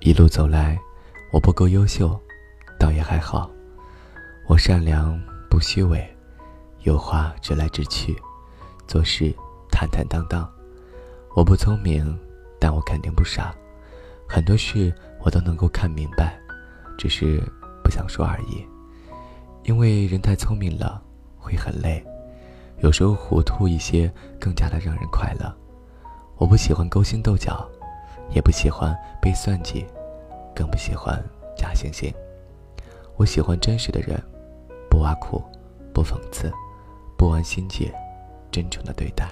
一路走来，我不够优秀，倒也还好。我善良不虚伪，有话直来直去，做事坦坦荡荡。我不聪明，但我肯定不傻，很多事我都能够看明白，只是不想说而已。因为人太聪明了会很累，有时候糊涂一些更加的让人快乐。我不喜欢勾心斗角。也不喜欢被算计，更不喜欢假惺惺。我喜欢真实的人，不挖苦，不讽刺，不玩心计，真诚的对待。